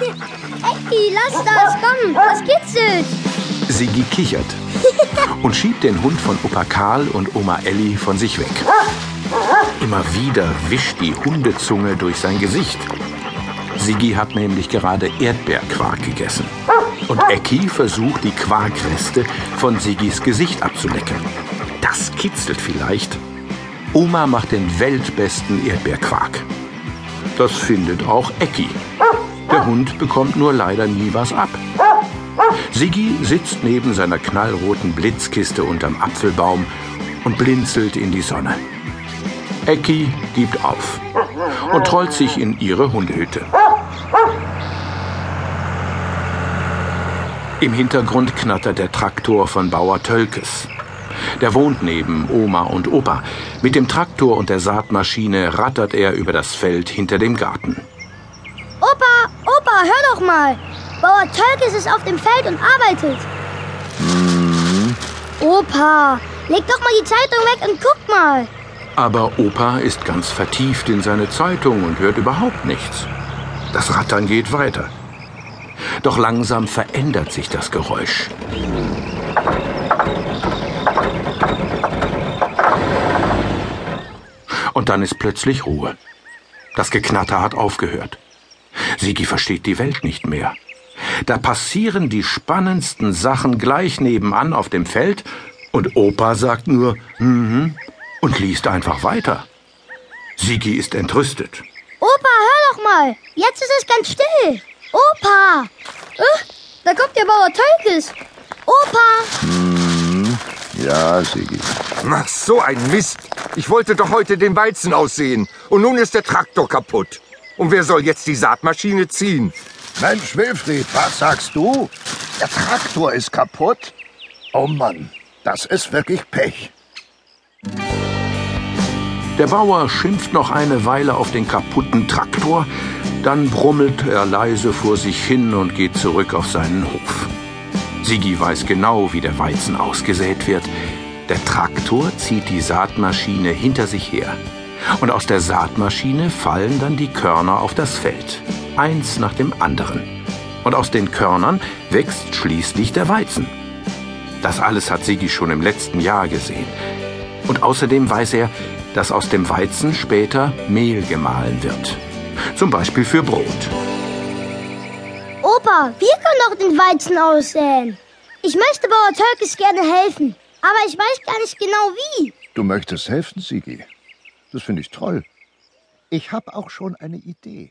Ecki, lass das, komm, das kitzelt. Sigi kichert und schiebt den Hund von Opa Karl und Oma Elli von sich weg. Immer wieder wischt die Hundezunge durch sein Gesicht. Sigi hat nämlich gerade Erdbeerquark gegessen. Und Ecki versucht, die Quarkreste von Sigis Gesicht abzulecken. Das kitzelt vielleicht. Oma macht den weltbesten Erdbeerquark. Das findet auch Ecki. Der Hund bekommt nur leider nie was ab. Siggi sitzt neben seiner knallroten Blitzkiste unterm Apfelbaum und blinzelt in die Sonne. Ecki gibt auf und trollt sich in ihre Hundehütte. Im Hintergrund knattert der Traktor von Bauer Tölkes. Der wohnt neben Oma und Opa. Mit dem Traktor und der Saatmaschine rattert er über das Feld hinter dem Garten. Opa, Opa, hör doch mal. Bauer Tölkes ist auf dem Feld und arbeitet. Hm. Opa, leg doch mal die Zeitung weg und guck mal. Aber Opa ist ganz vertieft in seine Zeitung und hört überhaupt nichts. Das Rattern geht weiter. Doch langsam verändert sich das Geräusch. Und dann ist plötzlich Ruhe. Das Geknatter hat aufgehört. Sigi versteht die Welt nicht mehr. Da passieren die spannendsten Sachen gleich nebenan auf dem Feld und Opa sagt nur mhm und liest einfach weiter. Sigi ist entrüstet. Opa, hör doch mal. Jetzt ist es ganz still. Opa. Uh, da kommt der Bauer Tölkes. Opa. Ja, Sigi. Ach, so ein Mist. Ich wollte doch heute den Weizen aussehen. Und nun ist der Traktor kaputt. Und wer soll jetzt die Saatmaschine ziehen? Mensch, Wilfried, was sagst du? Der Traktor ist kaputt? Oh Mann, das ist wirklich Pech. Der Bauer schimpft noch eine Weile auf den kaputten Traktor, dann brummelt er leise vor sich hin und geht zurück auf seinen Hof. Sigi weiß genau, wie der Weizen ausgesät wird. Der Traktor zieht die Saatmaschine hinter sich her. Und aus der Saatmaschine fallen dann die Körner auf das Feld, eins nach dem anderen. Und aus den Körnern wächst schließlich der Weizen. Das alles hat Sigi schon im letzten Jahr gesehen. Und außerdem weiß er, dass aus dem Weizen später Mehl gemahlen wird. Zum Beispiel für Brot. Opa, wir können doch den Weizen aussäen. Ich möchte Bauer Tölkes gerne helfen, aber ich weiß gar nicht genau wie. Du möchtest helfen, Sigi? Das finde ich toll. Ich habe auch schon eine Idee.